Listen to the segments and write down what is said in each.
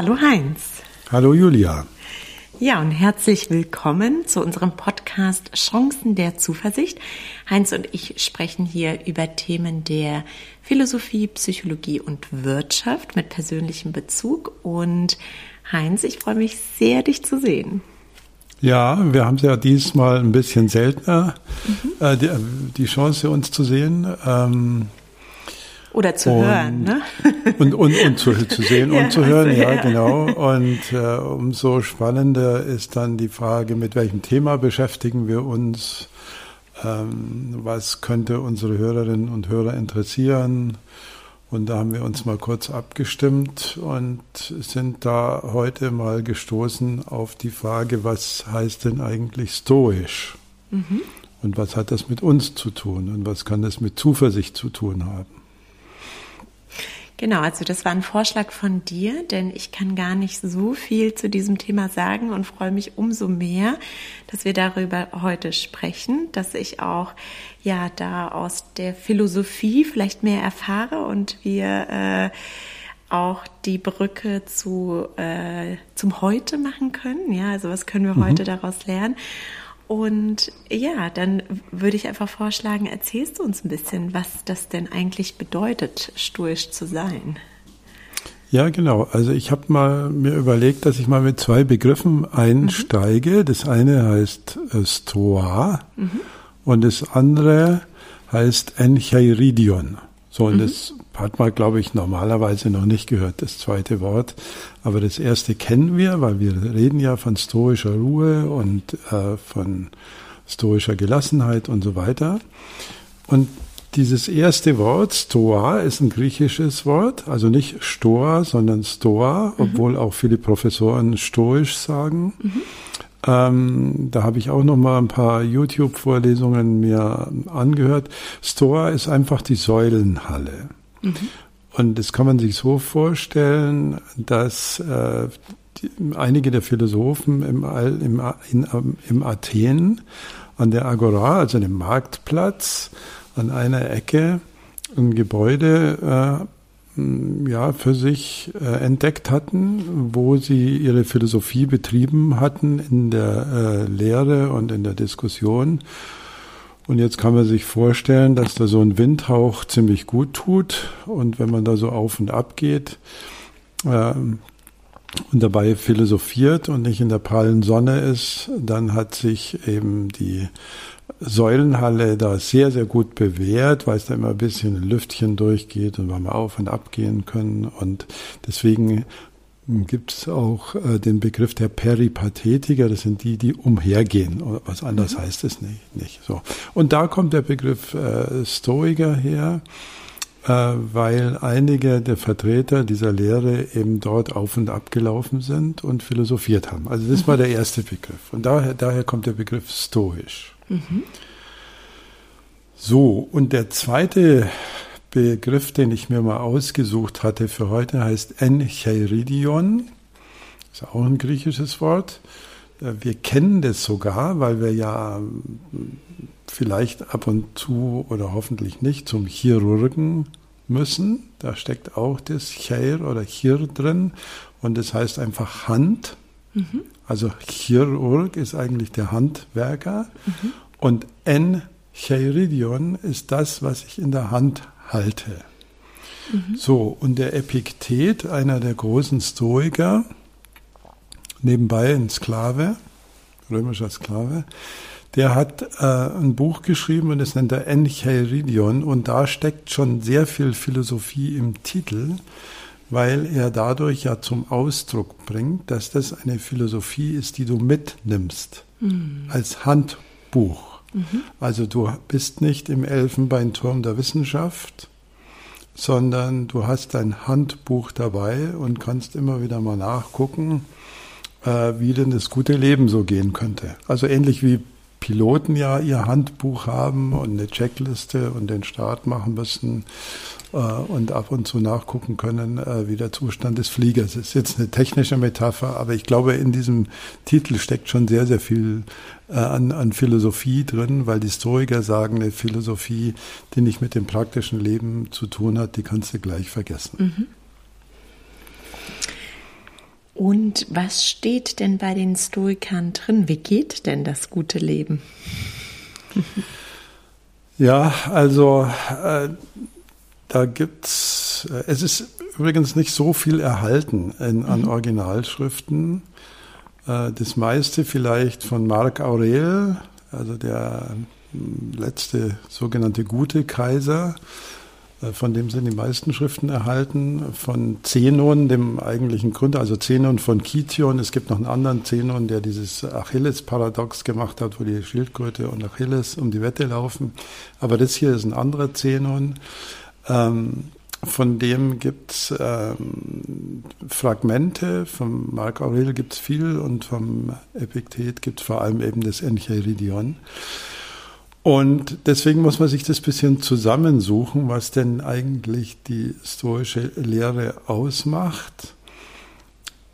Hallo Heinz. Hallo Julia. Ja, und herzlich willkommen zu unserem Podcast Chancen der Zuversicht. Heinz und ich sprechen hier über Themen der Philosophie, Psychologie und Wirtschaft mit persönlichem Bezug. Und Heinz, ich freue mich sehr, dich zu sehen. Ja, wir haben es ja diesmal ein bisschen seltener, mhm. äh, die, die, Chance, uns zu sehen. Ähm, oder zu und, hören, ne? Und, und, und zu, zu sehen ja, und zu hören, also, ja, ja, genau. Und äh, umso spannender ist dann die Frage, mit welchem Thema beschäftigen wir uns? Ähm, was könnte unsere Hörerinnen und Hörer interessieren? Und da haben wir uns mal kurz abgestimmt und sind da heute mal gestoßen auf die Frage, was heißt denn eigentlich stoisch? Mhm. Und was hat das mit uns zu tun? Und was kann das mit Zuversicht zu tun haben? Genau, also das war ein Vorschlag von dir, denn ich kann gar nicht so viel zu diesem Thema sagen und freue mich umso mehr, dass wir darüber heute sprechen, dass ich auch ja da aus der Philosophie vielleicht mehr erfahre und wir äh, auch die Brücke zu äh, zum Heute machen können. Ja, also was können wir mhm. heute daraus lernen? Und ja, dann würde ich einfach vorschlagen, erzählst du uns ein bisschen, was das denn eigentlich bedeutet, stoisch zu sein. Ja, genau. Also ich habe mal mir überlegt, dass ich mal mit zwei Begriffen einsteige. Mhm. Das eine heißt äh, Stoa mhm. und das andere heißt Encheiridion. So, und mhm. das hat man, glaube ich, normalerweise noch nicht gehört, das zweite Wort. Aber das erste kennen wir, weil wir reden ja von stoischer Ruhe und äh, von stoischer Gelassenheit und so weiter. Und dieses erste Wort, Stoa, ist ein griechisches Wort, also nicht Stoa, sondern Stoa, mhm. obwohl auch viele Professoren stoisch sagen. Mhm. Ähm, da habe ich auch noch mal ein paar YouTube-Vorlesungen mir angehört. Stoa ist einfach die Säulenhalle. Und das kann man sich so vorstellen, dass äh, die, einige der Philosophen im, im, in, im Athen an der Agora, also dem Marktplatz, an einer Ecke ein Gebäude äh, ja, für sich äh, entdeckt hatten, wo sie ihre Philosophie betrieben hatten in der äh, Lehre und in der Diskussion. Und jetzt kann man sich vorstellen, dass da so ein Windhauch ziemlich gut tut. Und wenn man da so auf und ab geht äh, und dabei philosophiert und nicht in der prallen Sonne ist, dann hat sich eben die Säulenhalle da sehr, sehr gut bewährt, weil es da immer ein bisschen Lüftchen durchgeht und weil wir auf und ab gehen können. Und deswegen gibt es auch äh, den Begriff der Peripathetiker, das sind die, die umhergehen. Was anders mhm. heißt es nicht, nicht. So. Und da kommt der Begriff äh, Stoiker her, äh, weil einige der Vertreter dieser Lehre eben dort auf und ab gelaufen sind und philosophiert haben. Also das mhm. war der erste Begriff. Und daher, daher kommt der Begriff stoisch. Mhm. So, und der zweite Begriff, den ich mir mal ausgesucht hatte für heute, heißt Encheiridion. Ist auch ein griechisches Wort. Äh, wir kennen das sogar, weil wir ja ähm, vielleicht ab und zu oder hoffentlich nicht zum Chirurgen müssen. Da steckt auch das Chir oder Chir drin und das heißt einfach Hand. Mhm. Also Chirurg ist eigentlich der Handwerker mhm. und Encheiridion ist das, was ich in der Hand habe halte. Mhm. So, und der Epiktet, einer der großen Stoiker, nebenbei ein Sklave, römischer Sklave, der hat äh, ein Buch geschrieben und das nennt er Encheiridion und da steckt schon sehr viel Philosophie im Titel, weil er dadurch ja zum Ausdruck bringt, dass das eine Philosophie ist, die du mitnimmst mhm. als Handbuch. Mhm. Also du bist nicht im Elfenbeinturm der Wissenschaft, sondern du hast dein Handbuch dabei und kannst immer wieder mal nachgucken, äh, wie denn das gute Leben so gehen könnte. Also ähnlich wie Piloten ja ihr Handbuch haben und eine Checkliste und den Start machen müssen äh, und ab und zu nachgucken können, äh, wie der Zustand des Fliegers ist. Jetzt eine technische Metapher, aber ich glaube, in diesem Titel steckt schon sehr, sehr viel äh, an, an Philosophie drin, weil die Historiker sagen, eine Philosophie, die nicht mit dem praktischen Leben zu tun hat, die kannst du gleich vergessen. Mhm. Und was steht denn bei den Stoikern drin? Wie geht denn das gute Leben? Ja, also äh, da gibt's, äh, es ist übrigens nicht so viel erhalten in, an mhm. Originalschriften. Äh, das meiste vielleicht von Marc Aurel, also der hm, letzte sogenannte gute Kaiser, von dem sind die meisten Schriften erhalten. Von Zenon, dem eigentlichen Gründer, also Zenon von Kition. Es gibt noch einen anderen Zenon, der dieses Achilles-Paradox gemacht hat, wo die Schildkröte und Achilles um die Wette laufen. Aber das hier ist ein anderer Zenon. Ähm, von dem gibt es ähm, Fragmente, vom Marc Aurel gibt es viel und vom Epiktet gibt es vor allem eben das Enchiridion. Und deswegen muss man sich das bisschen zusammensuchen, was denn eigentlich die stoische Lehre ausmacht.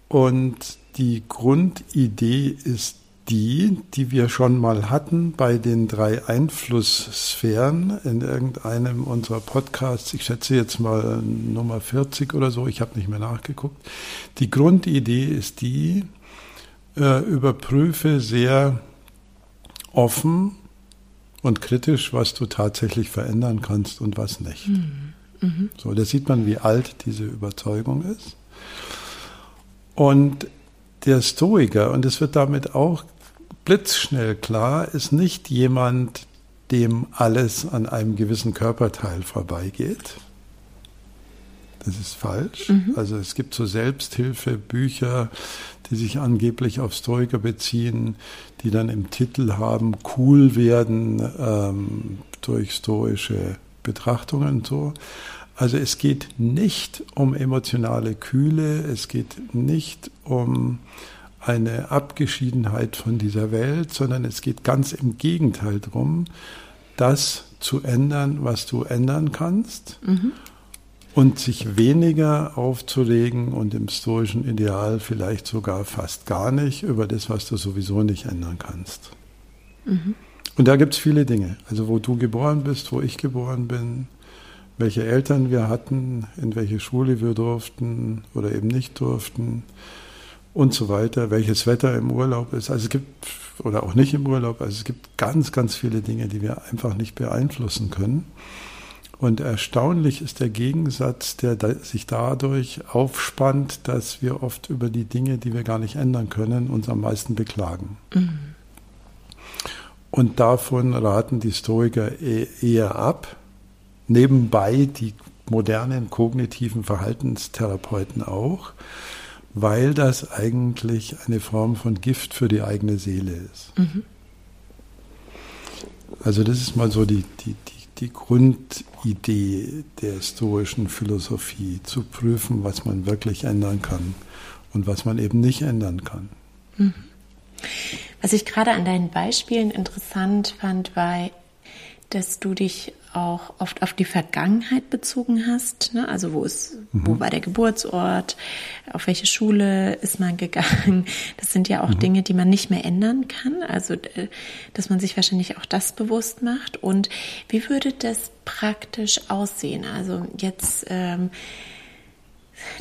Und die Grundidee ist die, die wir schon mal hatten bei den drei Einflusssphären in irgendeinem unserer Podcasts. Ich schätze jetzt mal Nummer 40 oder so, ich habe nicht mehr nachgeguckt. Die Grundidee ist die, äh, überprüfe sehr offen und kritisch, was du tatsächlich verändern kannst und was nicht. Mhm. Mhm. So, da sieht man, wie alt diese Überzeugung ist. Und der Stoiker, und es wird damit auch blitzschnell klar, ist nicht jemand, dem alles an einem gewissen Körperteil vorbeigeht. Das ist falsch. Mhm. Also es gibt so Selbsthilfebücher, die sich angeblich auf Stoiker beziehen, die dann im Titel haben, cool werden ähm, durch stoische Betrachtungen und so. Also es geht nicht um emotionale Kühle, es geht nicht um eine Abgeschiedenheit von dieser Welt, sondern es geht ganz im Gegenteil darum, das zu ändern, was du ändern kannst. Mhm. Und sich weniger aufzuregen und im stoischen Ideal vielleicht sogar fast gar nicht über das, was du sowieso nicht ändern kannst. Mhm. Und da gibt es viele Dinge. Also wo du geboren bist, wo ich geboren bin, welche Eltern wir hatten, in welche Schule wir durften oder eben nicht durften und so weiter, welches Wetter im Urlaub ist. Also es gibt, oder auch nicht im Urlaub, also es gibt ganz, ganz viele Dinge, die wir einfach nicht beeinflussen können. Und erstaunlich ist der Gegensatz, der sich dadurch aufspannt, dass wir oft über die Dinge, die wir gar nicht ändern können, uns am meisten beklagen. Mhm. Und davon raten die Stoiker e-, eher ab. Nebenbei die modernen kognitiven Verhaltenstherapeuten auch weil das eigentlich eine Form von Gift für die eigene Seele ist. Mhm. Also das ist mal so die, die, die, die Grundidee der stoischen Philosophie, zu prüfen, was man wirklich ändern kann und was man eben nicht ändern kann. Mhm. Was ich gerade an deinen Beispielen interessant fand, war, dass du dich auch oft auf die Vergangenheit bezogen hast. Ne? Also wo ist, mhm. wo war der Geburtsort, auf welche Schule ist man gegangen. Das sind ja auch mhm. Dinge, die man nicht mehr ändern kann. Also dass man sich wahrscheinlich auch das bewusst macht. Und wie würde das praktisch aussehen? Also jetzt ähm,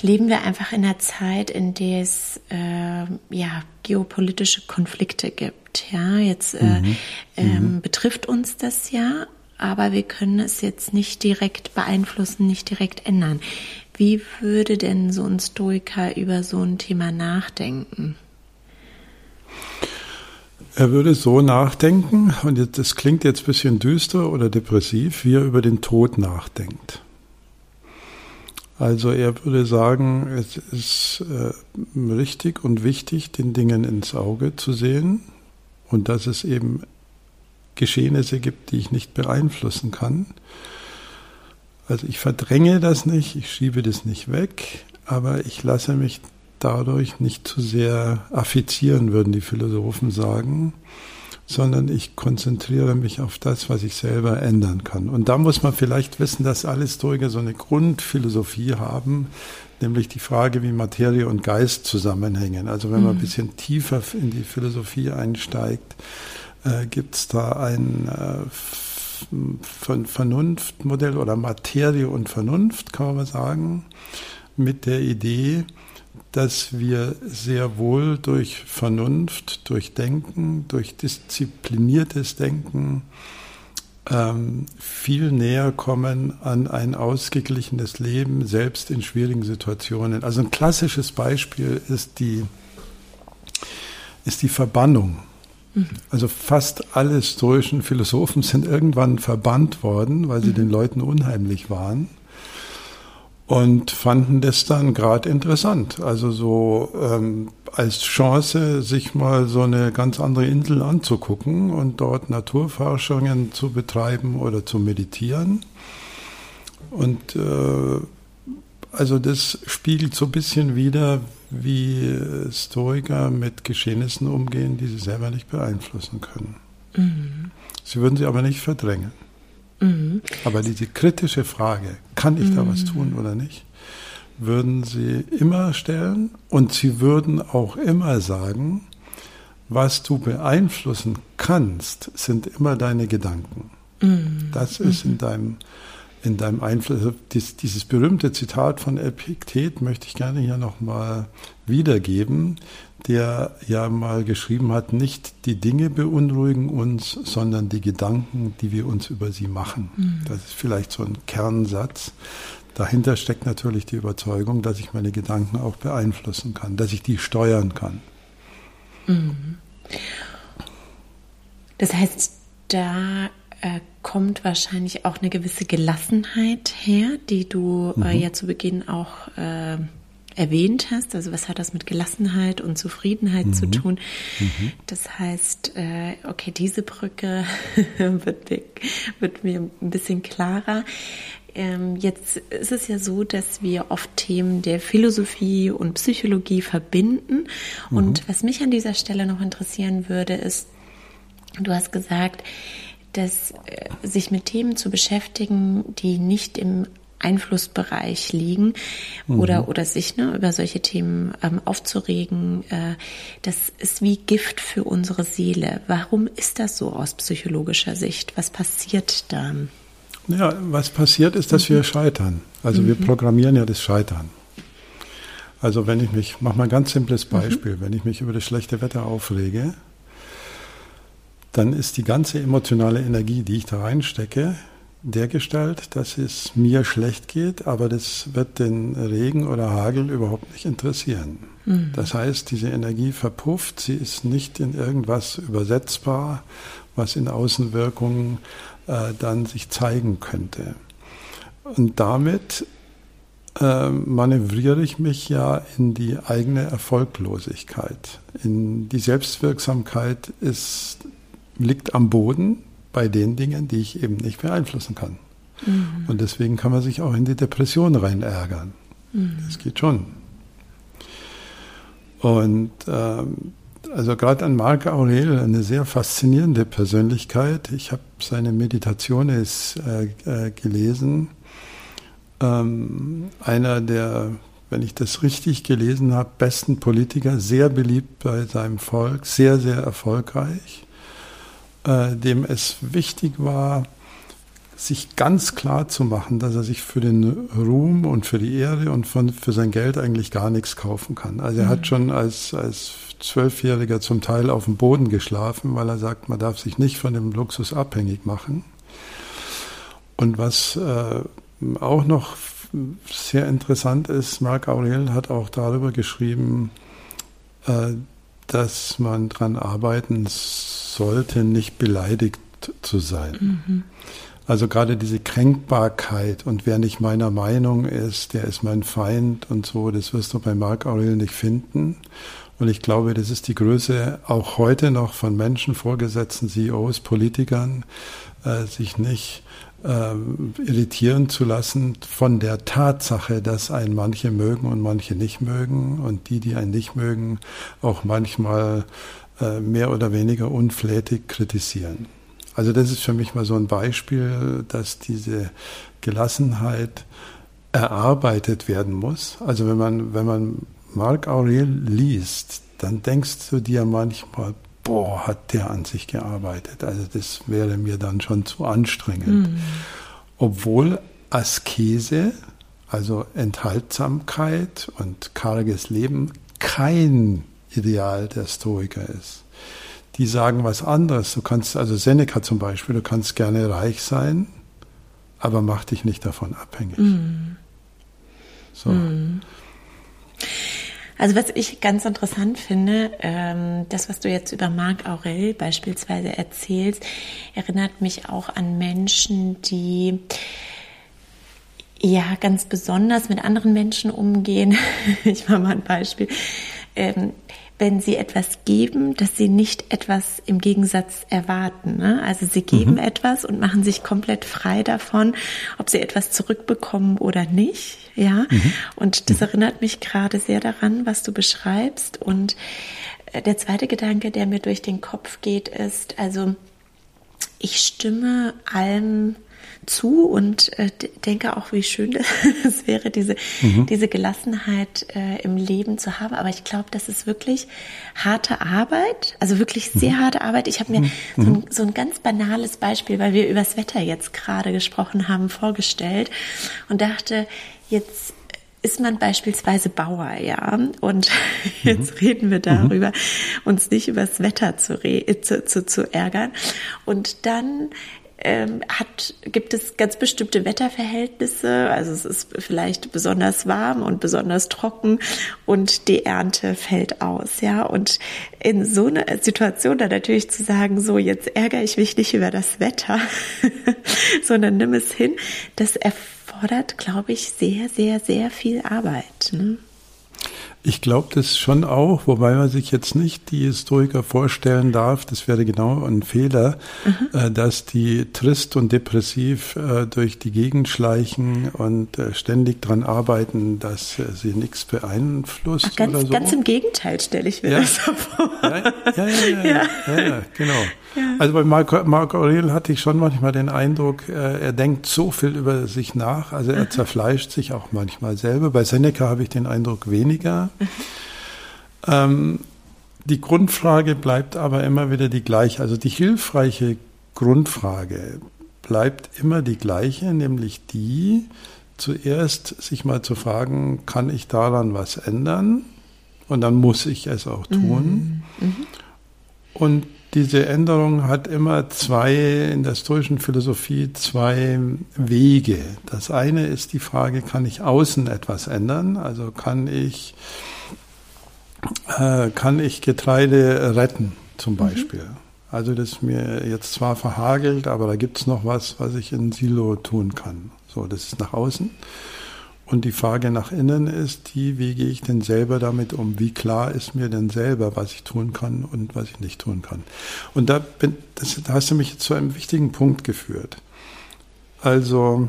leben wir einfach in einer Zeit, in der es äh, ja geopolitische Konflikte gibt. Ja, jetzt äh, mhm. ähm, mhm. betrifft uns das ja, aber wir können es jetzt nicht direkt beeinflussen, nicht direkt ändern. Wie würde denn so ein Stoiker über so ein Thema nachdenken? Er würde so nachdenken, und das klingt jetzt ein bisschen düster oder depressiv, wie er über den Tod nachdenkt. Also er würde sagen, es ist äh, richtig und wichtig, den Dingen ins Auge zu sehen und dass es eben Geschehnisse gibt, die ich nicht beeinflussen kann. Also ich verdränge das nicht, ich schiebe das nicht weg, aber ich lasse mich dadurch nicht zu sehr affizieren, würden die Philosophen sagen, sondern ich konzentriere mich auf das, was ich selber ändern kann. Und da muss man vielleicht wissen, dass alle Stoiker so eine Grundphilosophie haben, nämlich die Frage, wie Materie und Geist zusammenhängen. Also wenn man ein mhm. bisschen tiefer in die Philosophie einsteigt, äh, gibt es da ein äh, Vernunftmodell oder Materie und Vernunft, kann man mal sagen, mit der Idee, dass wir sehr wohl durch Vernunft, durch Denken, durch diszipliniertes Denken ähm, viel näher kommen an ein ausgeglichenes Leben, selbst in schwierigen Situationen. Also ein klassisches Beispiel ist die, ist die Verbannung. Mhm. Also fast alle stoischen Philosophen sind irgendwann verbannt worden, weil sie mhm. den Leuten unheimlich waren und fanden das dann gerade interessant. Also so ähm, als Chance, sich mal so eine ganz andere Insel anzugucken und dort Naturforschungen zu betreiben oder zu meditieren. Und äh, also das spiegelt so ein bisschen wieder, wie Stoiker mit Geschehnissen umgehen, die sie selber nicht beeinflussen können. Mhm. Sie würden sie aber nicht verdrängen. Mhm. Aber diese kritische Frage, kann ich da was mhm. tun oder nicht, würden sie immer stellen und sie würden auch immer sagen, was du beeinflussen kannst, sind immer deine Gedanken. Mhm. Das ist in deinem, in deinem Einfluss. Also dies, dieses berühmte Zitat von Epiktet möchte ich gerne hier nochmal wiedergeben der ja mal geschrieben hat, nicht die Dinge beunruhigen uns, sondern die Gedanken, die wir uns über sie machen. Mhm. Das ist vielleicht so ein Kernsatz. Dahinter steckt natürlich die Überzeugung, dass ich meine Gedanken auch beeinflussen kann, dass ich die steuern kann. Mhm. Das heißt, da äh, kommt wahrscheinlich auch eine gewisse Gelassenheit her, die du äh, mhm. äh, ja zu Beginn auch äh, erwähnt hast. Also was hat das mit Gelassenheit und Zufriedenheit mhm. zu tun? Mhm. Das heißt, äh, okay, diese Brücke wird, wird, mir ein bisschen klarer. Ähm, jetzt ist es ja so, dass wir oft Themen der Philosophie und Psychologie verbinden. Mhm. Und was mich an dieser Stelle noch interessieren würde, ist, du hast gesagt, dass äh, sich mit Themen zu beschäftigen, die nicht im Einflussbereich liegen mhm. oder, oder sich ne, über solche Themen ähm, aufzuregen, äh, das ist wie Gift für unsere Seele. Warum ist das so aus psychologischer Sicht? Was passiert da? Ja, was passiert ist, dass mhm. wir scheitern. Also mhm. wir programmieren ja das Scheitern. Also wenn ich mich, mach mal ein ganz simples mhm. Beispiel, wenn ich mich über das schlechte Wetter aufrege, dann ist die ganze emotionale Energie, die ich da reinstecke, der Gestalt, dass es mir schlecht geht, aber das wird den Regen oder Hagel überhaupt nicht interessieren. Mhm. Das heißt, diese Energie verpufft, sie ist nicht in irgendwas übersetzbar, was in Außenwirkungen äh, dann sich zeigen könnte. Und damit äh, manövriere ich mich ja in die eigene Erfolglosigkeit. In die Selbstwirksamkeit ist, liegt am Boden, bei den Dingen, die ich eben nicht beeinflussen kann. Mhm. Und deswegen kann man sich auch in die Depression rein ärgern. Mhm. Das geht schon. Und ähm, also gerade an Marc Aurel, eine sehr faszinierende Persönlichkeit. Ich habe seine Meditationen äh, äh, gelesen. Ähm, einer der, wenn ich das richtig gelesen habe, besten Politiker, sehr beliebt bei seinem Volk, sehr, sehr erfolgreich äh, dem es wichtig war, sich ganz klar zu machen, dass er sich für den Ruhm und für die Ehre und von, für sein Geld eigentlich gar nichts kaufen kann. Also er mhm. hat schon als, als Zwölfjähriger zum Teil auf dem Boden geschlafen, weil er sagt, man darf sich nicht von dem Luxus abhängig machen. Und was äh, auch noch sehr interessant ist, Marc Aurel hat auch darüber geschrieben, äh, dass man daran arbeiten sollte, nicht beleidigt zu sein. Mhm. Also gerade diese Kränkbarkeit und wer nicht meiner Meinung ist, der ist mein Feind und so, das wirst du bei Marc Aurel nicht finden. Und ich glaube, das ist die Größe auch heute noch von Menschen, Vorgesetzten, CEOs, Politikern, äh, sich nicht ähm, irritieren zu lassen von der Tatsache, dass einen manche mögen und manche nicht mögen und die, die einen nicht mögen, auch manchmal äh, mehr oder weniger unflätig kritisieren. Also das ist für mich mal so ein Beispiel, dass diese Gelassenheit erarbeitet werden muss. Also wenn man, wenn man Marc Aurel liest, dann denkst du dir manchmal, boah, hat der an sich gearbeitet. Also das wäre mir dann schon zu anstrengend. Mhm. Obwohl Askese also Enthaltsamkeit und karges Leben, kein Ideal der Stoiker ist. Die sagen was anderes. Du kannst, also Seneca zum Beispiel, du kannst gerne reich sein, aber mach dich nicht davon abhängig. Mm. So. Mm. Also was ich ganz interessant finde, ähm, das, was du jetzt über Marc Aurel beispielsweise erzählst, erinnert mich auch an Menschen, die ja ganz besonders mit anderen Menschen umgehen. ich mache mal ein Beispiel. Ähm, wenn sie etwas geben, dass sie nicht etwas im Gegensatz erwarten. Ne? Also sie geben mhm. etwas und machen sich komplett frei davon, ob sie etwas zurückbekommen oder nicht. Ja, mhm. und das mhm. erinnert mich gerade sehr daran, was du beschreibst. Und äh, der zweite Gedanke, der mir durch den Kopf geht, ist, also ich stimme allem zu und äh, denke auch, wie schön es wäre, diese, mhm. diese Gelassenheit äh, im Leben zu haben. Aber ich glaube, das ist wirklich harte Arbeit, also wirklich sehr mhm. harte Arbeit. Ich habe mir mhm. so, ein, mhm. so ein ganz banales Beispiel, weil wir über das Wetter jetzt gerade gesprochen haben, vorgestellt und dachte, jetzt ist man beispielsweise Bauer, ja, und jetzt mhm. reden wir darüber, mhm. uns nicht über das Wetter zu, zu, zu, zu ärgern. Und dann ähm, hat, gibt es ganz bestimmte Wetterverhältnisse. Also es ist vielleicht besonders warm und besonders trocken und die Ernte fällt aus, ja. Und in so einer Situation dann natürlich zu sagen, so jetzt ärgere ich mich nicht über das Wetter, sondern nimm es hin, das erfordert, glaube ich, sehr, sehr, sehr viel Arbeit. Ne? Ich glaube das schon auch, wobei man sich jetzt nicht die Historiker vorstellen darf, das wäre genau ein Fehler, mhm. äh, dass die trist und depressiv äh, durch die Gegend schleichen und äh, ständig daran arbeiten, dass sie nichts beeinflusst Ach, ganz, oder so. Ganz im Gegenteil stelle ich mir ja. das vor. Ja, ja, ja, ja, ja. ja genau. Also bei Marc, Marc Aurel hatte ich schon manchmal den Eindruck, äh, er denkt so viel über sich nach, also er mhm. zerfleischt sich auch manchmal selber. Bei Seneca habe ich den Eindruck weniger. Mhm. Ähm, die Grundfrage bleibt aber immer wieder die gleiche. Also die hilfreiche Grundfrage bleibt immer die gleiche, nämlich die, zuerst sich mal zu fragen, kann ich daran was ändern? Und dann muss ich es auch tun. Mhm. Mhm. Und diese Änderung hat immer zwei, in der stoischen Philosophie, zwei Wege. Das eine ist die Frage, kann ich außen etwas ändern? Also kann ich äh, kann ich Getreide retten, zum mhm. Beispiel. Mhm. Also das ist mir jetzt zwar verhagelt, aber da gibt es noch was, was ich in Silo tun kann. So, das ist nach außen. Und die Frage nach innen ist die, wie gehe ich denn selber damit um? Wie klar ist mir denn selber, was ich tun kann und was ich nicht tun kann? Und da, bin, das, da hast du mich zu einem wichtigen Punkt geführt. Also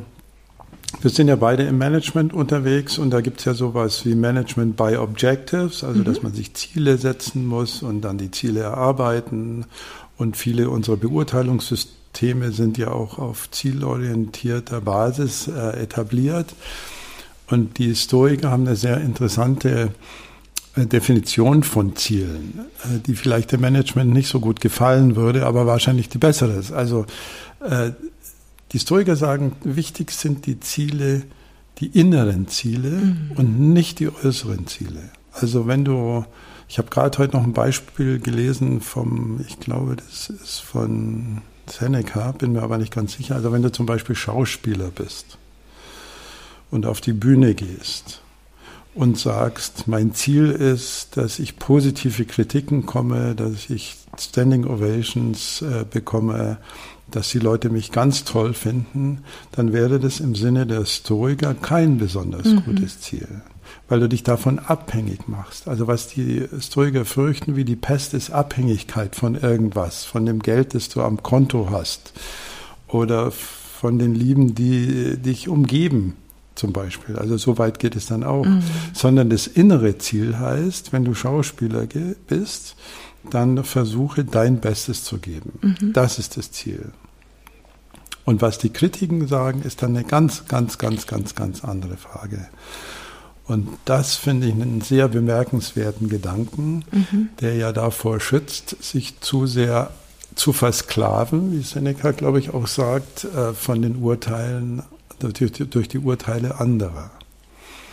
wir sind ja beide im Management unterwegs und da gibt es ja sowas wie Management by Objectives, also mhm. dass man sich Ziele setzen muss und dann die Ziele erarbeiten. Und viele unserer Beurteilungssysteme sind ja auch auf zielorientierter Basis äh, etabliert. Und die Historiker haben eine sehr interessante äh, Definition von Zielen, äh, die vielleicht dem Management nicht so gut gefallen würde, aber wahrscheinlich die bessere ist. Also äh, die Historiker sagen, wichtig sind die Ziele, die inneren Ziele mhm. und nicht die äußeren Ziele. Also wenn du, ich habe gerade heute noch ein Beispiel gelesen vom, ich glaube, das ist von Seneca, bin mir aber nicht ganz sicher. Also wenn du zum Beispiel Schauspieler bist und auf die Bühne gehst und sagst, mein Ziel ist, dass ich positive Kritiken komme, dass ich Standing Ovations äh, bekomme, dass die Leute mich ganz toll finden, dann wäre das im Sinne der Stoiker kein besonders mhm. gutes Ziel, weil du dich davon abhängig machst. Also was die Stoiker fürchten wie die Pest ist Abhängigkeit von irgendwas, von dem Geld, das du am Konto hast oder von den Lieben, die dich umgeben zum Beispiel. Also so weit geht es dann auch. Mhm. Sondern das innere Ziel heißt, wenn du Schauspieler bist, dann versuche dein Bestes zu geben. Mhm. Das ist das Ziel. Und was die Kritiken sagen, ist dann eine ganz, ganz, ganz, ganz, ganz andere Frage. Und das finde ich einen sehr bemerkenswerten Gedanken, mhm. der ja davor schützt, sich zu sehr zu versklaven, wie Seneca, glaube ich, auch sagt, äh, von den Urteilen, durch die Urteile anderer.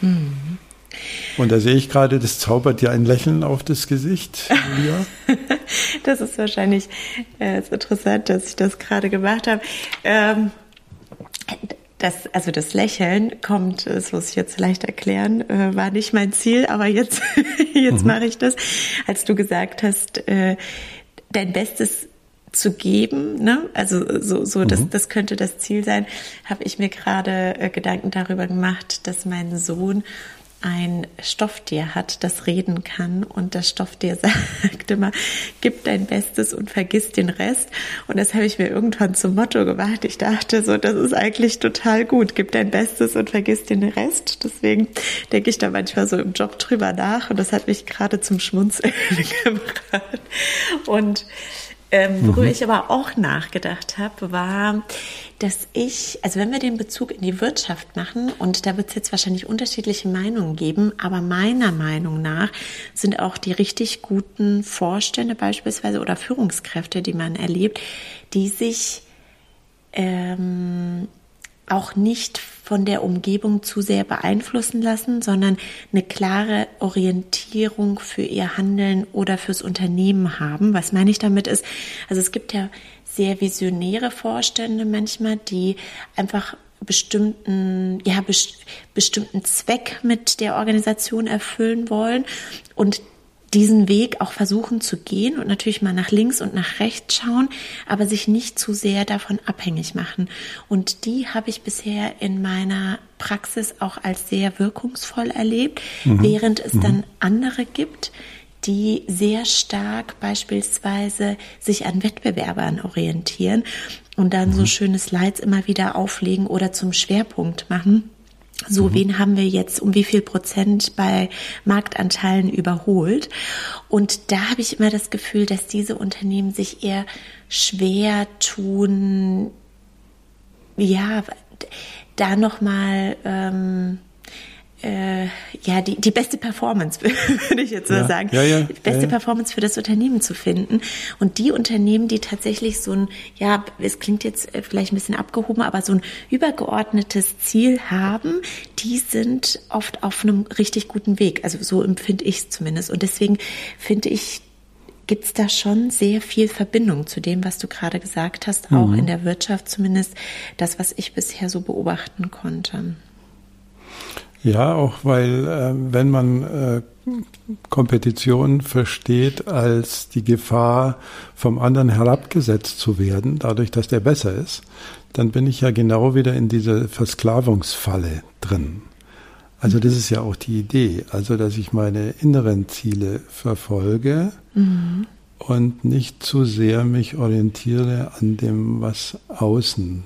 Mhm. Und da sehe ich gerade, das zaubert dir ein Lächeln auf das Gesicht, Julia. das ist wahrscheinlich äh, ist interessant, dass ich das gerade gemacht habe. Ähm, das, also das Lächeln kommt, das muss ich jetzt leicht erklären, äh, war nicht mein Ziel, aber jetzt, jetzt mhm. mache ich das. Als du gesagt hast, äh, dein Bestes zu geben, ne? Also so, so mhm. das, das könnte das Ziel sein, habe ich mir gerade äh, Gedanken darüber gemacht, dass mein Sohn ein Stofftier hat, das reden kann und das Stofftier sagt immer, gib dein Bestes und vergiss den Rest. Und das habe ich mir irgendwann zum Motto gemacht. Ich dachte so, das ist eigentlich total gut. Gib dein Bestes und vergiss den Rest. Deswegen denke ich da manchmal so im Job drüber nach und das hat mich gerade zum Schmunzeln gebracht. Und ähm, worüber mhm. ich aber auch nachgedacht habe, war, dass ich, also wenn wir den Bezug in die Wirtschaft machen, und da wird es jetzt wahrscheinlich unterschiedliche Meinungen geben, aber meiner Meinung nach sind auch die richtig guten Vorstände beispielsweise oder Führungskräfte, die man erlebt, die sich ähm, auch nicht von der Umgebung zu sehr beeinflussen lassen, sondern eine klare Orientierung für ihr Handeln oder fürs Unternehmen haben. Was meine ich damit ist, also es gibt ja sehr visionäre Vorstände manchmal, die einfach bestimmten, ja, bestimmten Zweck mit der Organisation erfüllen wollen und diesen Weg auch versuchen zu gehen und natürlich mal nach links und nach rechts schauen, aber sich nicht zu sehr davon abhängig machen. Und die habe ich bisher in meiner Praxis auch als sehr wirkungsvoll erlebt, mhm. während es mhm. dann andere gibt, die sehr stark beispielsweise sich an Wettbewerbern orientieren und dann mhm. so schöne Slides immer wieder auflegen oder zum Schwerpunkt machen so, mhm. wen haben wir jetzt um wie viel Prozent bei Marktanteilen überholt? Und da habe ich immer das Gefühl, dass diese Unternehmen sich eher schwer tun, ja, da nochmal ähm, äh, ja, die, die beste Performance, würde ich jetzt mal ja, sagen. Ja, ja, die beste Performance für das Unternehmen zu finden. Und die Unternehmen, die tatsächlich so ein, ja, es klingt jetzt äh, vielleicht ein bisschen abgehoben, aber so ein übergeordnetes Ziel haben, die sind oft auf einem richtig guten Weg. Also so empfinde ich es zumindest. Und deswegen finde ich, gibt es da schon sehr viel Verbindung zu dem, was du gerade gesagt hast, auch mhm. in der Wirtschaft zumindest, das, was ich bisher so beobachten konnte. Ja, auch weil äh, wenn man äh, Kompetition versteht als die Gefahr, vom anderen herabgesetzt zu werden, dadurch, dass der besser ist, dann bin ich ja genau wieder in dieser Versklavungsfalle drin. Also das ist ja auch die Idee, also dass ich meine inneren Ziele verfolge mhm. und nicht zu sehr mich orientiere an dem, was außen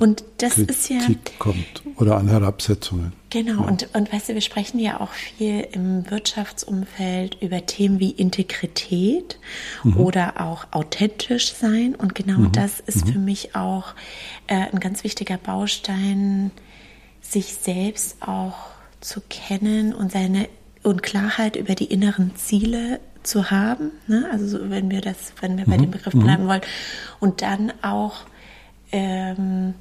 und das Kritik ist ja kommt oder an Herabsetzungen. Genau, und, und weißt du, wir sprechen ja auch viel im Wirtschaftsumfeld über Themen wie Integrität mhm. oder auch authentisch sein. Und genau mhm. das ist mhm. für mich auch äh, ein ganz wichtiger Baustein, sich selbst auch zu kennen und seine und Klarheit über die inneren Ziele zu haben. Ne? Also so, wenn wir das, wenn wir bei mhm. dem Begriff mhm. bleiben wollen. Und dann auch ähm,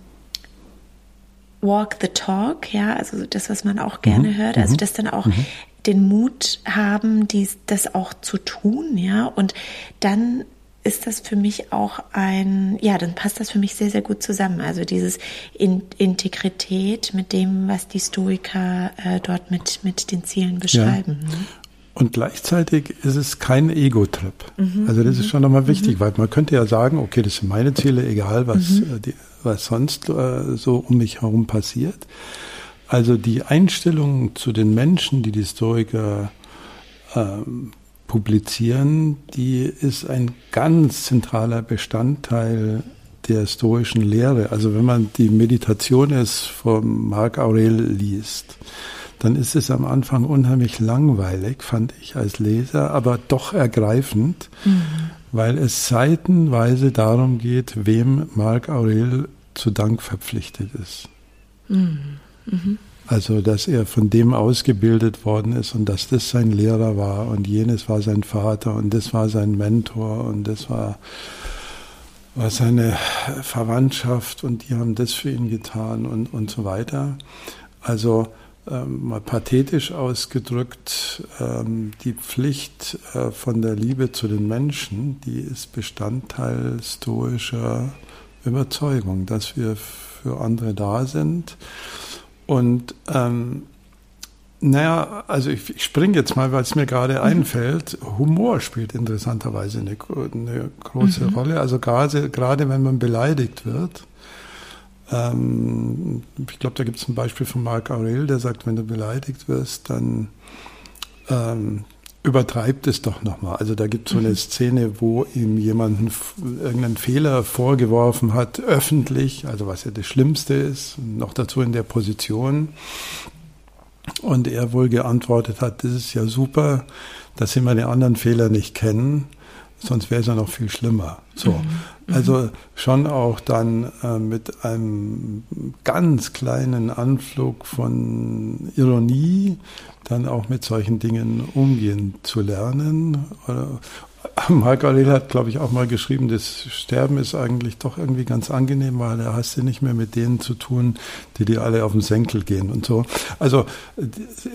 Walk the Talk, ja, also das, was man auch gerne mhm. hört, also mhm. das dann auch mhm. den Mut haben, dies, das auch zu tun, ja, und dann ist das für mich auch ein, ja, dann passt das für mich sehr, sehr gut zusammen. Also dieses In Integrität mit dem, was die Stoiker äh, dort mit, mit den Zielen beschreiben. Ja. Ne? Und gleichzeitig ist es kein Ego-Trip. Mhm, also das ist mhm. schon nochmal wichtig, mhm. weil man könnte ja sagen, okay, das sind meine Ziele, egal was, mhm. äh, die, was sonst äh, so um mich herum passiert. Also die Einstellung zu den Menschen, die die Stoiker ähm, publizieren, die ist ein ganz zentraler Bestandteil der stoischen Lehre. Also wenn man die Meditationes von Marc Aurel liest, dann ist es am Anfang unheimlich langweilig, fand ich als Leser, aber doch ergreifend, mhm. weil es seitenweise darum geht, wem Marc Aurel zu Dank verpflichtet ist. Mhm. Mhm. Also, dass er von dem ausgebildet worden ist und dass das sein Lehrer war und jenes war sein Vater und das war sein Mentor und das war, war seine Verwandtschaft und die haben das für ihn getan und, und so weiter. Also ähm, mal pathetisch ausgedrückt, ähm, die Pflicht äh, von der Liebe zu den Menschen, die ist Bestandteil stoischer Überzeugung, dass wir für andere da sind. Und ähm, naja, also ich, ich springe jetzt mal, weil es mir gerade mhm. einfällt. Humor spielt interessanterweise eine, eine große mhm. Rolle. Also gerade, gerade wenn man beleidigt wird. Ähm, ich glaube, da gibt es ein Beispiel von Marc Aurel, der sagt, wenn du beleidigt wirst, dann ähm, übertreibt es doch nochmal. Also da gibt es so eine mhm. Szene, wo ihm jemanden irgendeinen Fehler vorgeworfen hat, öffentlich, also was ja das Schlimmste ist, noch dazu in der Position. Und er wohl geantwortet hat, das ist ja super, dass Sie meine anderen Fehler nicht kennen, sonst wäre es ja noch viel schlimmer. So, mhm. mhm. also schon auch dann äh, mit einem ganz kleinen Anflug von Ironie dann auch mit solchen Dingen umgehen zu lernen. Marc Aurel hat, glaube ich, auch mal geschrieben, das Sterben ist eigentlich doch irgendwie ganz angenehm, weil da hast du nicht mehr mit denen zu tun, die dir alle auf den Senkel gehen und so. Also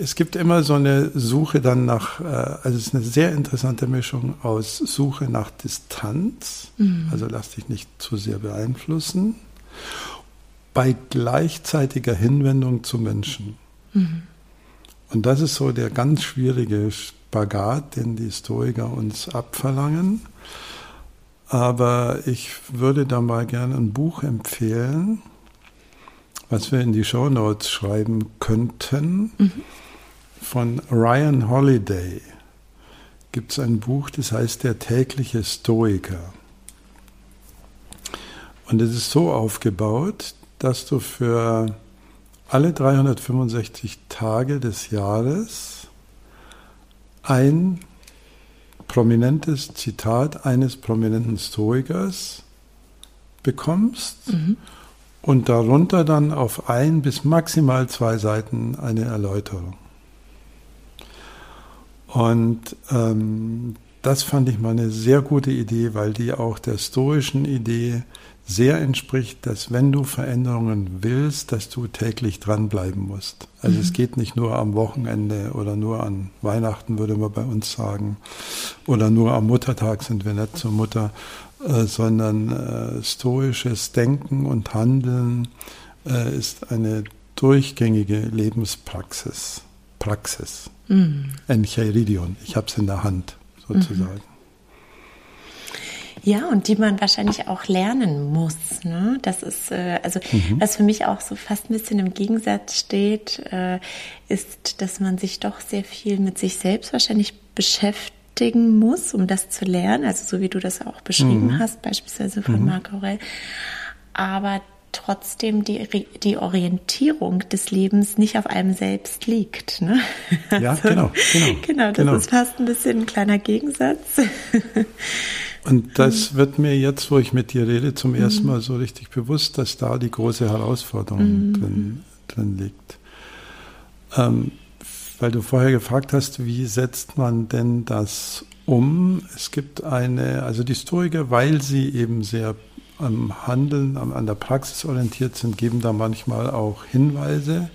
es gibt immer so eine Suche dann nach, äh, also es ist eine sehr interessante Mischung aus Suche nach Distanz, mhm. also lass dich nicht zu sehr beeinflussen, bei gleichzeitiger Hinwendung zu Menschen. Mhm. Und das ist so der ganz schwierige Spagat, den die Stoiker uns abverlangen. Aber ich würde da mal gerne ein Buch empfehlen, was wir in die Show Notes schreiben könnten. Mhm. Von Ryan Holiday gibt es ein Buch, das heißt Der tägliche Stoiker. Und es ist so aufgebaut, dass du für alle 365 Tage des Jahres ein prominentes Zitat eines prominenten Stoikers bekommst mhm. und darunter dann auf ein bis maximal zwei Seiten eine Erläuterung. Und ähm, das fand ich mal eine sehr gute Idee, weil die auch der stoischen Idee sehr entspricht, dass wenn du Veränderungen willst, dass du täglich dranbleiben musst. Also mhm. es geht nicht nur am Wochenende oder nur an Weihnachten, würde man bei uns sagen, oder nur am Muttertag sind wir nicht zur Mutter, äh, sondern äh, stoisches Denken und Handeln äh, ist eine durchgängige Lebenspraxis. Praxis. Mhm. Encheiridion. Ich habe es in der Hand, sozusagen. Mhm. Ja, und die man wahrscheinlich auch lernen muss. Ne? Das ist, äh, also mhm. was für mich auch so fast ein bisschen im Gegensatz steht, äh, ist, dass man sich doch sehr viel mit sich selbst wahrscheinlich beschäftigen muss, um das zu lernen. Also so wie du das auch beschrieben mhm. hast, beispielsweise von mhm. Marc Aurel. Aber trotzdem die, die Orientierung des Lebens nicht auf einem selbst liegt. Ne? Ja, also, genau, genau. Genau, das genau. ist fast ein bisschen ein kleiner Gegensatz. Und das wird mir jetzt, wo ich mit dir rede, zum mhm. ersten Mal so richtig bewusst, dass da die große Herausforderung mhm. drin, drin liegt. Ähm, weil du vorher gefragt hast, wie setzt man denn das um? Es gibt eine, also die Stoiker, weil sie eben sehr am Handeln, an der Praxis orientiert sind, geben da manchmal auch Hinweise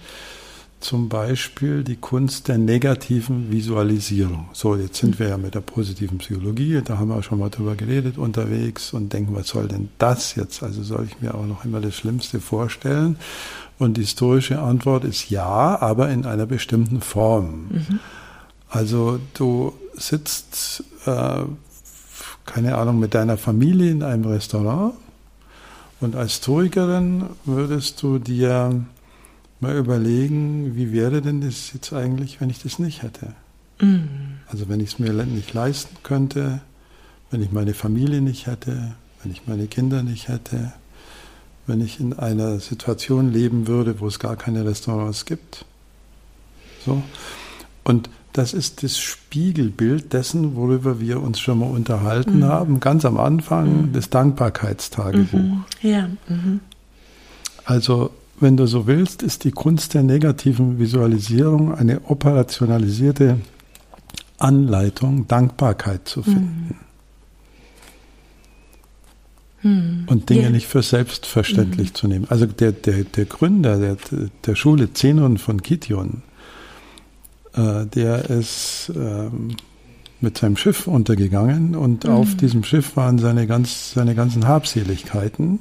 zum Beispiel die Kunst der negativen Visualisierung. So, jetzt sind wir ja mit der positiven Psychologie, da haben wir schon mal drüber geredet, unterwegs und denken, was soll denn das jetzt? Also soll ich mir auch noch immer das Schlimmste vorstellen? Und die historische Antwort ist ja, aber in einer bestimmten Form. Mhm. Also du sitzt, äh, keine Ahnung, mit deiner Familie in einem Restaurant und als Stoikerin würdest du dir mal überlegen, wie wäre denn das jetzt eigentlich, wenn ich das nicht hätte? Mhm. Also wenn ich es mir nicht leisten könnte, wenn ich meine Familie nicht hätte, wenn ich meine Kinder nicht hätte, wenn ich in einer Situation leben würde, wo es gar keine Restaurants gibt. So. Und das ist das Spiegelbild dessen, worüber wir uns schon mal unterhalten mhm. haben, ganz am Anfang, mhm. das Dankbarkeitstagebuch. Mhm. Ja. Mhm. Also wenn du so willst, ist die Kunst der negativen Visualisierung eine operationalisierte Anleitung, Dankbarkeit zu finden. hm. und Dinge ja. nicht für selbstverständlich hm. zu nehmen. Also der, der, der Gründer der, der Schule Zenon von Kition, äh, der ist ähm, mit seinem Schiff untergegangen und mhm. auf diesem Schiff waren seine, ganz, seine ganzen Habseligkeiten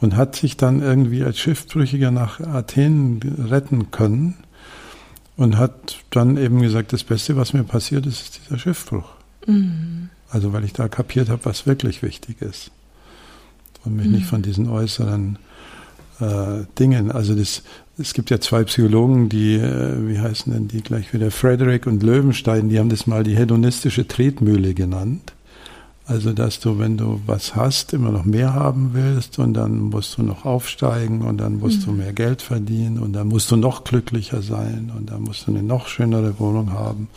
und hat sich dann irgendwie als Schiffbrüchiger nach Athen retten können und hat dann eben gesagt, das Beste, was mir passiert ist, ist dieser Schiffbruch. Mhm. Also weil ich da kapiert habe, was wirklich wichtig ist und mich mhm. nicht von diesen äußeren äh, Dingen, also das, es gibt ja zwei Psychologen, die, äh, wie heißen denn die gleich wieder, Frederick und Löwenstein, die haben das mal die hedonistische Tretmühle genannt. Also, dass du, wenn du was hast, immer noch mehr haben willst und dann musst du noch aufsteigen und dann musst mhm. du mehr Geld verdienen und dann musst du noch glücklicher sein und dann musst du eine noch schönere Wohnung haben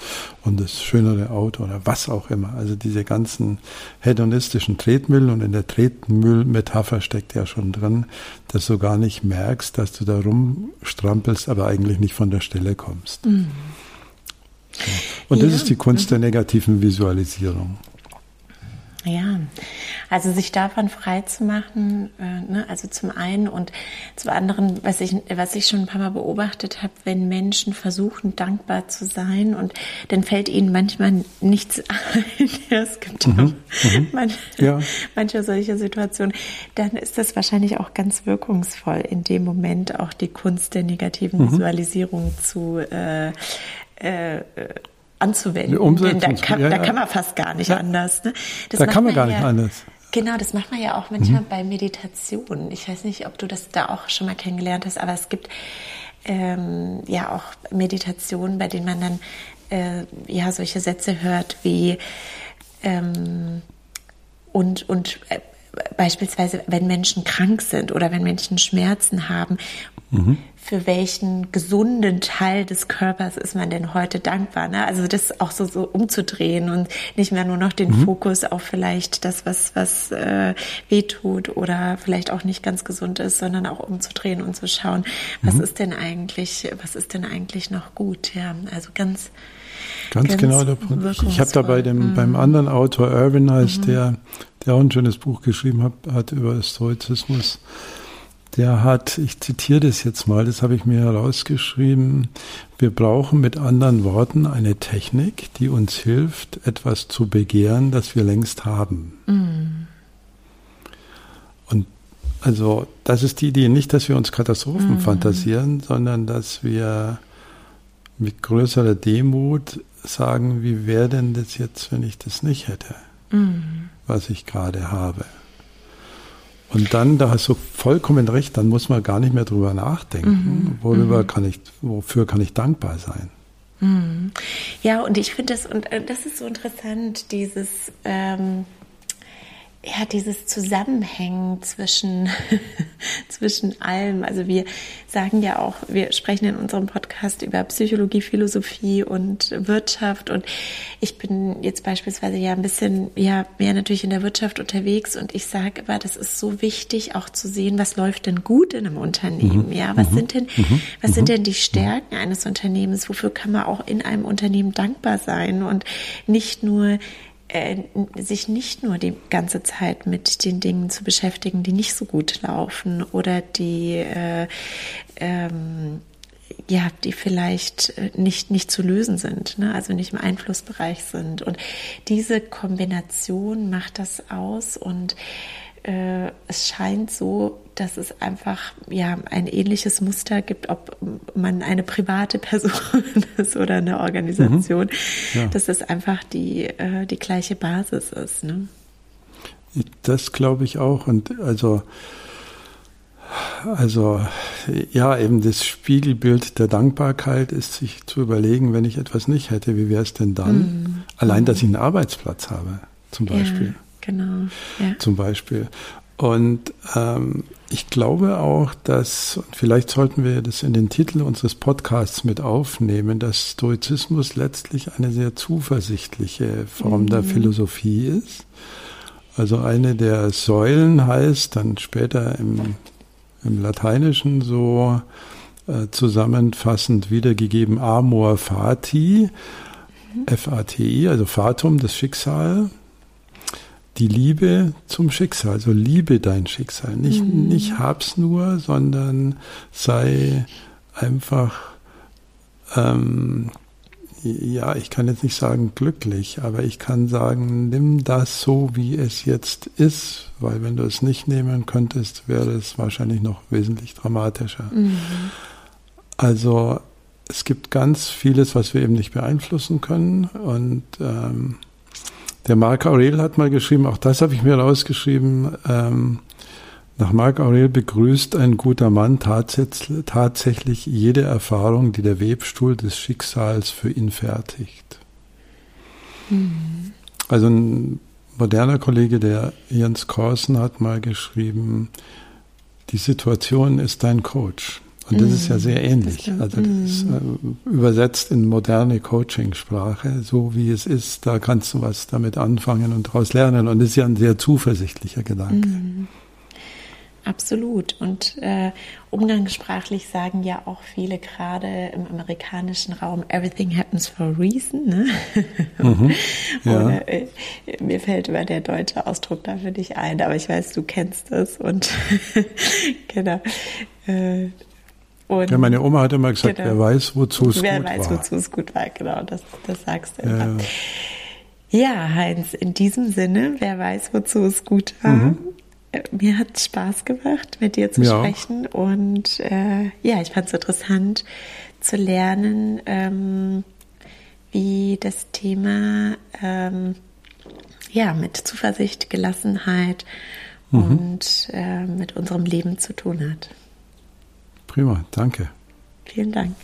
und das schönere Auto oder was auch immer. Also diese ganzen hedonistischen Tretmühlen und in der Tretmühlmetapher steckt ja schon drin, dass du gar nicht merkst, dass du da rumstrampelst, aber eigentlich nicht von der Stelle kommst. Mhm. Und das ja. ist die Kunst der mhm. negativen Visualisierung. Ja, also sich davon frei zu machen, äh, ne, also zum einen und zum anderen, was ich, was ich schon ein paar Mal beobachtet habe, wenn Menschen versuchen, dankbar zu sein und dann fällt ihnen manchmal nichts ein. es gibt mhm, mhm. manche, ja. manche solche Situationen, dann ist das wahrscheinlich auch ganz wirkungsvoll, in dem Moment auch die Kunst der negativen mhm. Visualisierung zu äh, äh, anzuwenden. Denn da kann, ja, ja. da kann man fast gar nicht ja. anders. Ne? da kann man gar nicht anders. Genau, das macht man ja auch manchmal mhm. bei Meditation. Ich weiß nicht, ob du das da auch schon mal kennengelernt hast, aber es gibt ähm, ja auch Meditationen, bei denen man dann äh, ja solche Sätze hört wie ähm, und und äh, beispielsweise, wenn Menschen krank sind oder wenn Menschen Schmerzen haben, mhm. Für welchen gesunden Teil des Körpers ist man denn heute dankbar? Ne? Also das auch so, so umzudrehen und nicht mehr nur noch den mhm. Fokus auf vielleicht das, was, was äh, wehtut oder vielleicht auch nicht ganz gesund ist, sondern auch umzudrehen und zu schauen, was mhm. ist denn eigentlich, was ist denn eigentlich noch gut? Ja, also ganz Ganz, Ganz genau der Punkt. Ich habe da bei dem, mhm. beim anderen Autor, Irwin heißt mhm. der, der auch ein schönes Buch geschrieben hat, hat über Stoizismus. Der hat, ich zitiere das jetzt mal, das habe ich mir herausgeschrieben, wir brauchen mit anderen Worten eine Technik, die uns hilft, etwas zu begehren, das wir längst haben. Mhm. Und also das ist die Idee, nicht, dass wir uns Katastrophen mhm. fantasieren, sondern dass wir mit größerer Demut sagen, wie wäre denn das jetzt, wenn ich das nicht hätte, mhm. was ich gerade habe. Und dann, da hast du vollkommen recht, dann muss man gar nicht mehr drüber nachdenken, mhm. worüber mhm. kann ich, wofür kann ich dankbar sein. Mhm. Ja, und ich finde das, und äh, das ist so interessant, dieses, ähm, ja, dieses Zusammenhängen zwischen, zwischen allem. Also wir sagen ja auch, wir sprechen in unserem Podcast über Psychologie, Philosophie und Wirtschaft. Und ich bin jetzt beispielsweise ja ein bisschen, ja, mehr natürlich in der Wirtschaft unterwegs. Und ich sage aber, das ist so wichtig, auch zu sehen, was läuft denn gut in einem Unternehmen? Mhm. Ja, was mhm. sind denn, mhm. was sind mhm. denn die Stärken eines Unternehmens? Wofür kann man auch in einem Unternehmen dankbar sein? Und nicht nur sich nicht nur die ganze Zeit mit den Dingen zu beschäftigen, die nicht so gut laufen oder die äh, ähm, ja, die vielleicht äh, nicht, nicht zu lösen sind, ne? also nicht im Einflussbereich sind. Und diese Kombination macht das aus und äh, es scheint so, dass es einfach ja ein ähnliches Muster gibt, ob man eine private Person ist oder eine Organisation, mhm. ja. dass es einfach die, äh, die gleiche Basis ist. Ne? Das glaube ich auch. Und also, also, ja, eben das Spiegelbild der Dankbarkeit ist, sich zu überlegen, wenn ich etwas nicht hätte, wie wäre es denn dann? Mhm. Allein, dass ich einen Arbeitsplatz habe, zum Beispiel. Ja. Genau. Ja. Zum Beispiel. Und ähm, ich glaube auch, dass, vielleicht sollten wir das in den Titel unseres Podcasts mit aufnehmen, dass Stoizismus letztlich eine sehr zuversichtliche Form mhm. der Philosophie ist. Also eine der Säulen heißt dann später im, im Lateinischen so äh, zusammenfassend wiedergegeben Amor Fati. F-A-T-I, also Fatum, das Schicksal die Liebe zum Schicksal, also liebe dein Schicksal. Nicht, mhm. nicht hab's nur, sondern sei einfach, ähm, ja, ich kann jetzt nicht sagen glücklich, aber ich kann sagen, nimm das so, wie es jetzt ist, weil wenn du es nicht nehmen könntest, wäre es wahrscheinlich noch wesentlich dramatischer. Mhm. Also es gibt ganz vieles, was wir eben nicht beeinflussen können und ähm, der Marc Aurel hat mal geschrieben, auch das habe ich mir rausgeschrieben, ähm, nach Marc Aurel begrüßt ein guter Mann tatsächlich, jede Erfahrung, die der Webstuhl des Schicksals für ihn fertigt. Mhm. Also ein moderner Kollege, der Jens Korsen, hat mal geschrieben, die Situation ist dein Coach. Und das ist ja mhm. sehr ähnlich. Also das ist mhm. äh, übersetzt in moderne Coaching-Sprache, so wie es ist, da kannst du was damit anfangen und daraus lernen. Und das ist ja ein sehr zuversichtlicher Gedanke. Mhm. Absolut. Und äh, umgangssprachlich sagen ja auch viele gerade im amerikanischen Raum, everything happens for a reason. Ne? Mhm, ja. Oder, äh, mir fällt immer der deutsche Ausdruck dafür nicht ein, aber ich weiß, du kennst es. Und genau. Äh, und ja, meine Oma hat immer gesagt, genau. wer weiß, wozu es gut war. Wer weiß, wozu es gut war, genau, das, das sagst du immer. Ja. ja, Heinz, in diesem Sinne, wer weiß, wozu es gut war. Mhm. Mir hat es Spaß gemacht, mit dir zu ja. sprechen. Und äh, ja, ich fand es interessant zu lernen, ähm, wie das Thema ähm, ja, mit Zuversicht, Gelassenheit mhm. und äh, mit unserem Leben zu tun hat. Prima, danke. Vielen Dank.